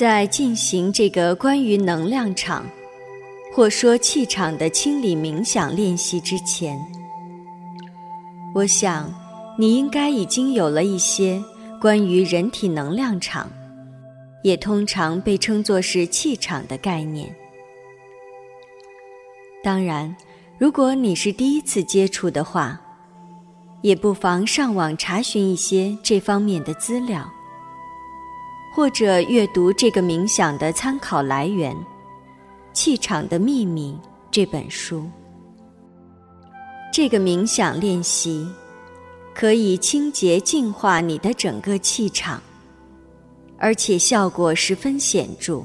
在进行这个关于能量场，或说气场的清理冥想练习之前，我想你应该已经有了一些关于人体能量场，也通常被称作是气场的概念。当然，如果你是第一次接触的话，也不妨上网查询一些这方面的资料。或者阅读这个冥想的参考来源《气场的秘密》这本书。这个冥想练习可以清洁净化你的整个气场，而且效果十分显著。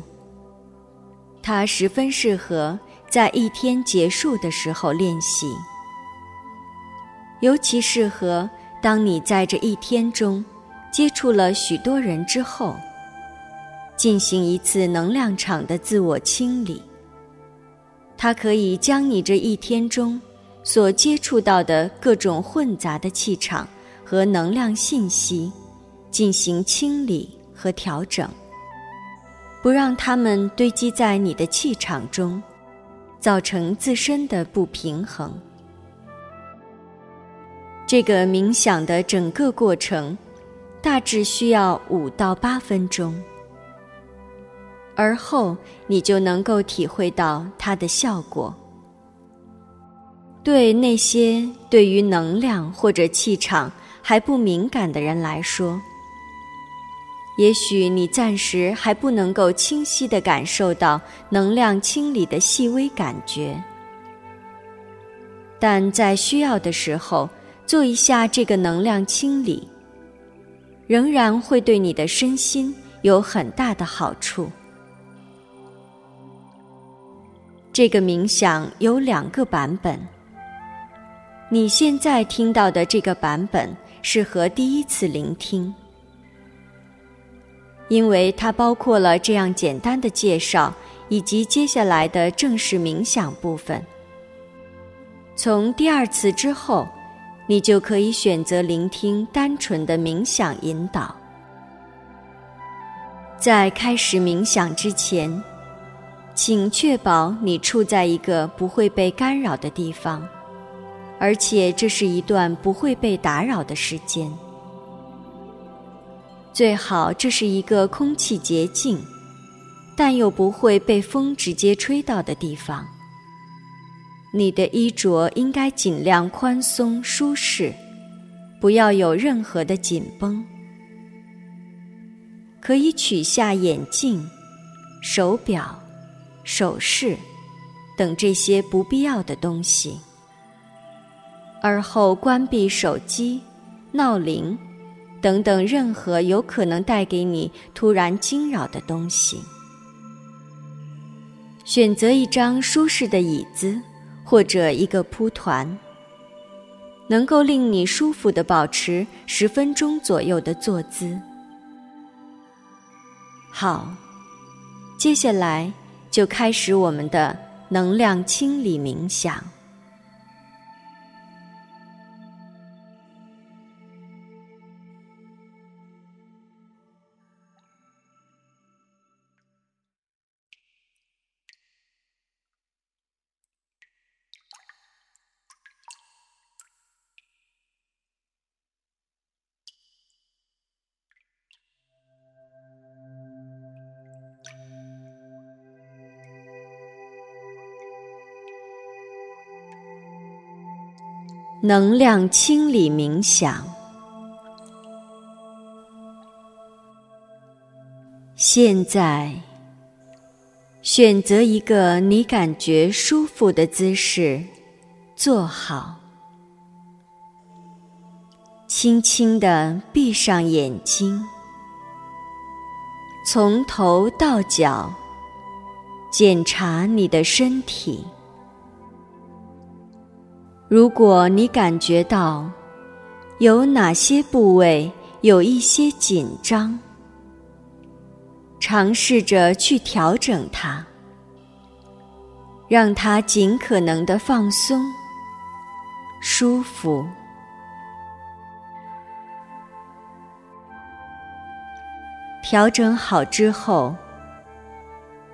它十分适合在一天结束的时候练习，尤其适合当你在这一天中接触了许多人之后。进行一次能量场的自我清理，它可以将你这一天中所接触到的各种混杂的气场和能量信息进行清理和调整，不让它们堆积在你的气场中，造成自身的不平衡。这个冥想的整个过程大致需要五到八分钟。而后，你就能够体会到它的效果。对那些对于能量或者气场还不敏感的人来说，也许你暂时还不能够清晰的感受到能量清理的细微感觉，但在需要的时候做一下这个能量清理，仍然会对你的身心有很大的好处。这个冥想有两个版本。你现在听到的这个版本适合第一次聆听，因为它包括了这样简单的介绍以及接下来的正式冥想部分。从第二次之后，你就可以选择聆听单纯的冥想引导。在开始冥想之前。请确保你处在一个不会被干扰的地方，而且这是一段不会被打扰的时间。最好这是一个空气洁净，但又不会被风直接吹到的地方。你的衣着应该尽量宽松舒适，不要有任何的紧绷。可以取下眼镜、手表。首饰等这些不必要的东西，而后关闭手机、闹铃等等任何有可能带给你突然惊扰的东西。选择一张舒适的椅子或者一个铺团，能够令你舒服的保持十分钟左右的坐姿。好，接下来。就开始我们的能量清理冥想。能量清理冥想。现在，选择一个你感觉舒服的姿势，坐好，轻轻的闭上眼睛，从头到脚检查你的身体。如果你感觉到有哪些部位有一些紧张，尝试着去调整它，让它尽可能的放松、舒服。调整好之后，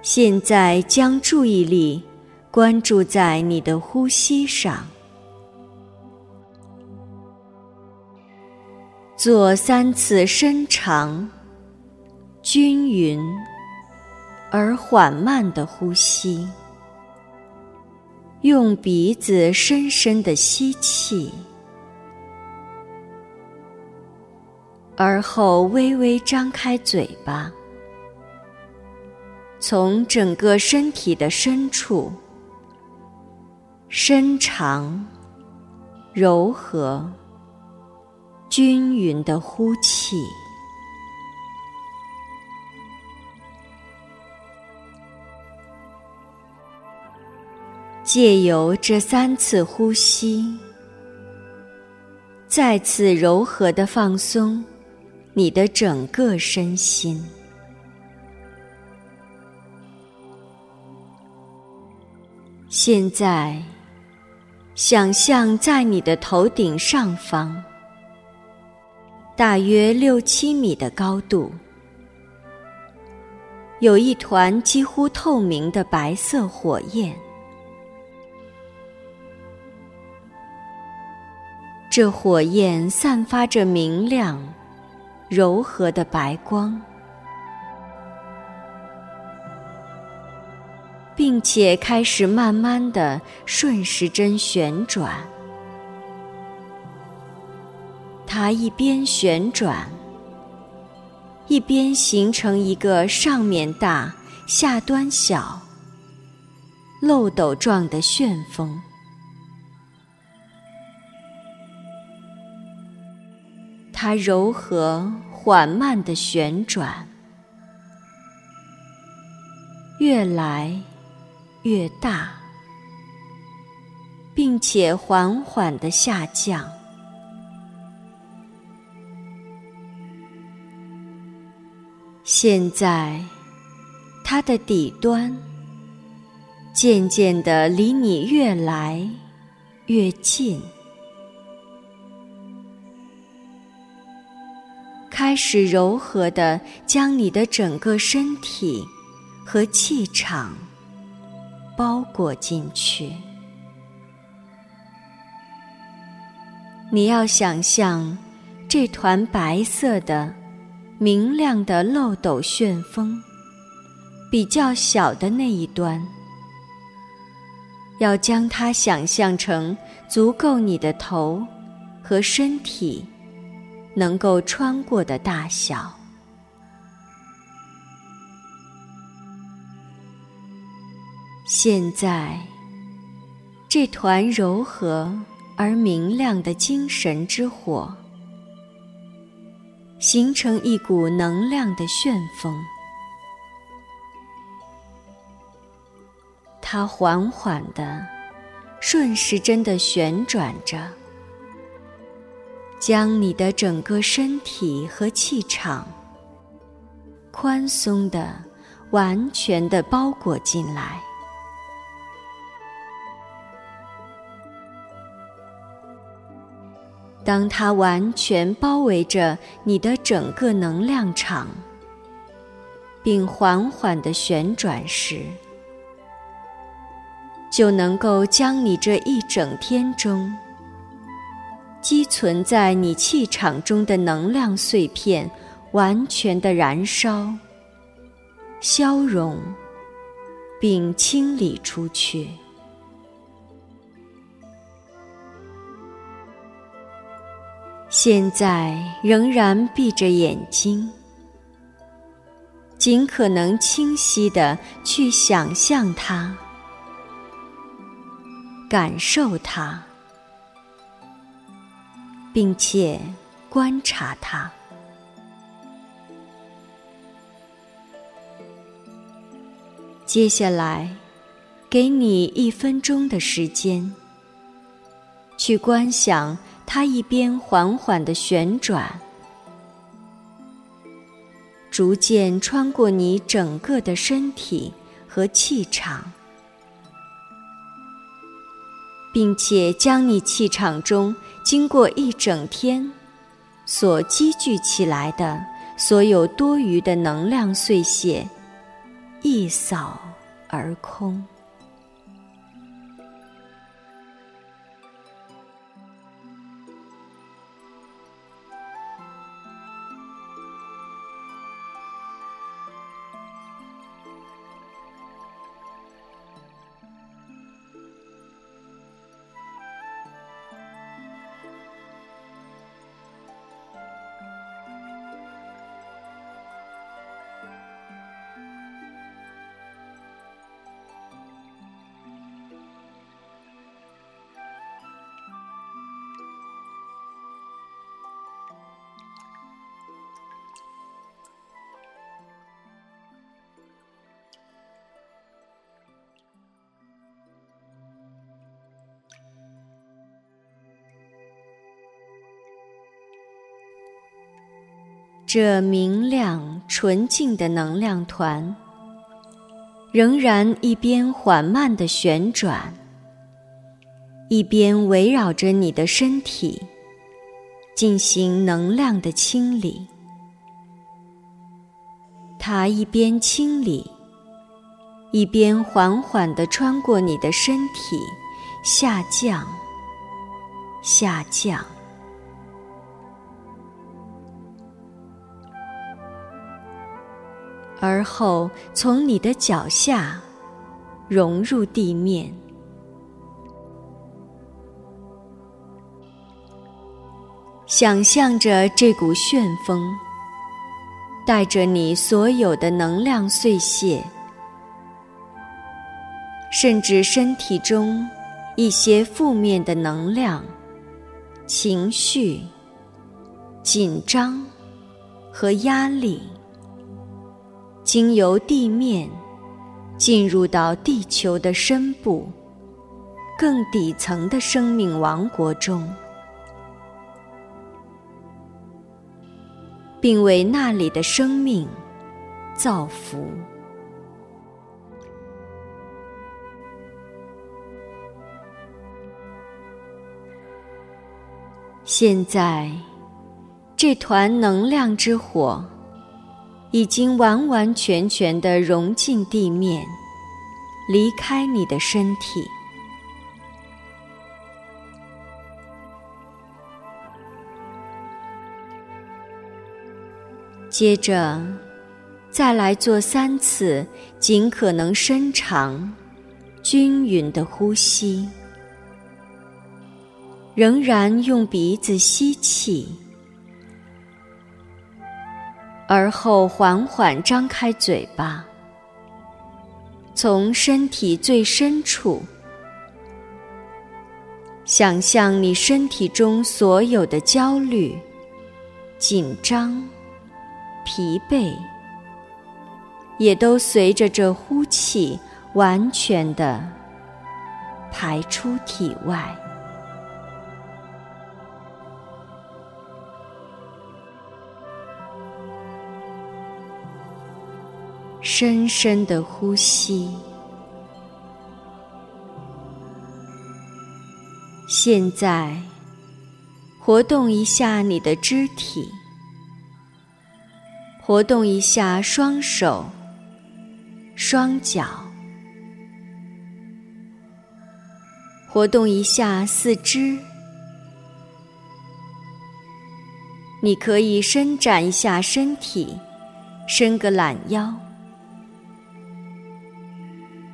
现在将注意力关注在你的呼吸上，做三次深长、均匀而缓慢的呼吸。用鼻子深深的吸气，而后微微张开嘴巴，从整个身体的深处，深长、柔和、均匀的呼气。借由这三次呼吸，再次柔和的放松你的整个身心。现在，想象在你的头顶上方，大约六七米的高度，有一团几乎透明的白色火焰。这火焰散发着明亮、柔和的白光，并且开始慢慢的顺时针旋转。它一边旋转，一边形成一个上面大、下端小、漏斗状的旋风。它柔和缓慢的旋转，越来越大，并且缓缓的下降。现在，它的底端渐渐的离你越来越近。开始柔和的将你的整个身体和气场包裹进去。你要想象这团白色的、明亮的漏斗旋风，比较小的那一端，要将它想象成足够你的头和身体。能够穿过的大小。现在，这团柔和而明亮的精神之火，形成一股能量的旋风，它缓缓的、顺时针的旋转着。将你的整个身体和气场宽松的、完全的包裹进来。当它完全包围着你的整个能量场，并缓缓的旋转时，就能够将你这一整天中。积存在你气场中的能量碎片，完全的燃烧、消融，并清理出去。现在仍然闭着眼睛，尽可能清晰的去想象它，感受它。并且观察它。接下来，给你一分钟的时间，去观想它一边缓缓的旋转，逐渐穿过你整个的身体和气场，并且将你气场中。经过一整天所积聚起来的所有多余的能量碎屑，一扫而空。这明亮纯净的能量团，仍然一边缓慢的旋转，一边围绕着你的身体进行能量的清理。它一边清理，一边缓缓地穿过你的身体，下降，下降。而后从你的脚下融入地面，想象着这股旋风带着你所有的能量碎屑，甚至身体中一些负面的能量、情绪、紧张和压力。经由地面进入到地球的深部、更底层的生命王国中，并为那里的生命造福。现在，这团能量之火。已经完完全全的融进地面，离开你的身体。接着，再来做三次尽可能深长、均匀的呼吸，仍然用鼻子吸气。而后缓缓张开嘴巴，从身体最深处，想象你身体中所有的焦虑、紧张、疲惫，也都随着这呼气完全的排出体外。深深的呼吸。现在，活动一下你的肢体，活动一下双手、双脚，活动一下四肢。你可以伸展一下身体，伸个懒腰。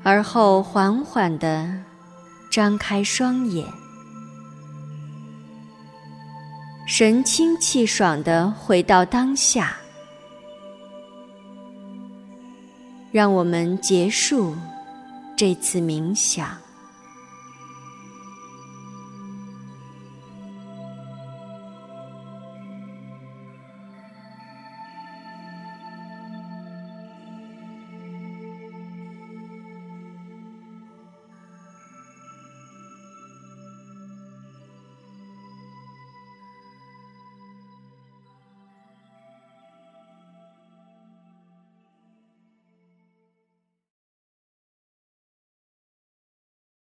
而后缓缓地张开双眼，神清气爽地回到当下。让我们结束这次冥想。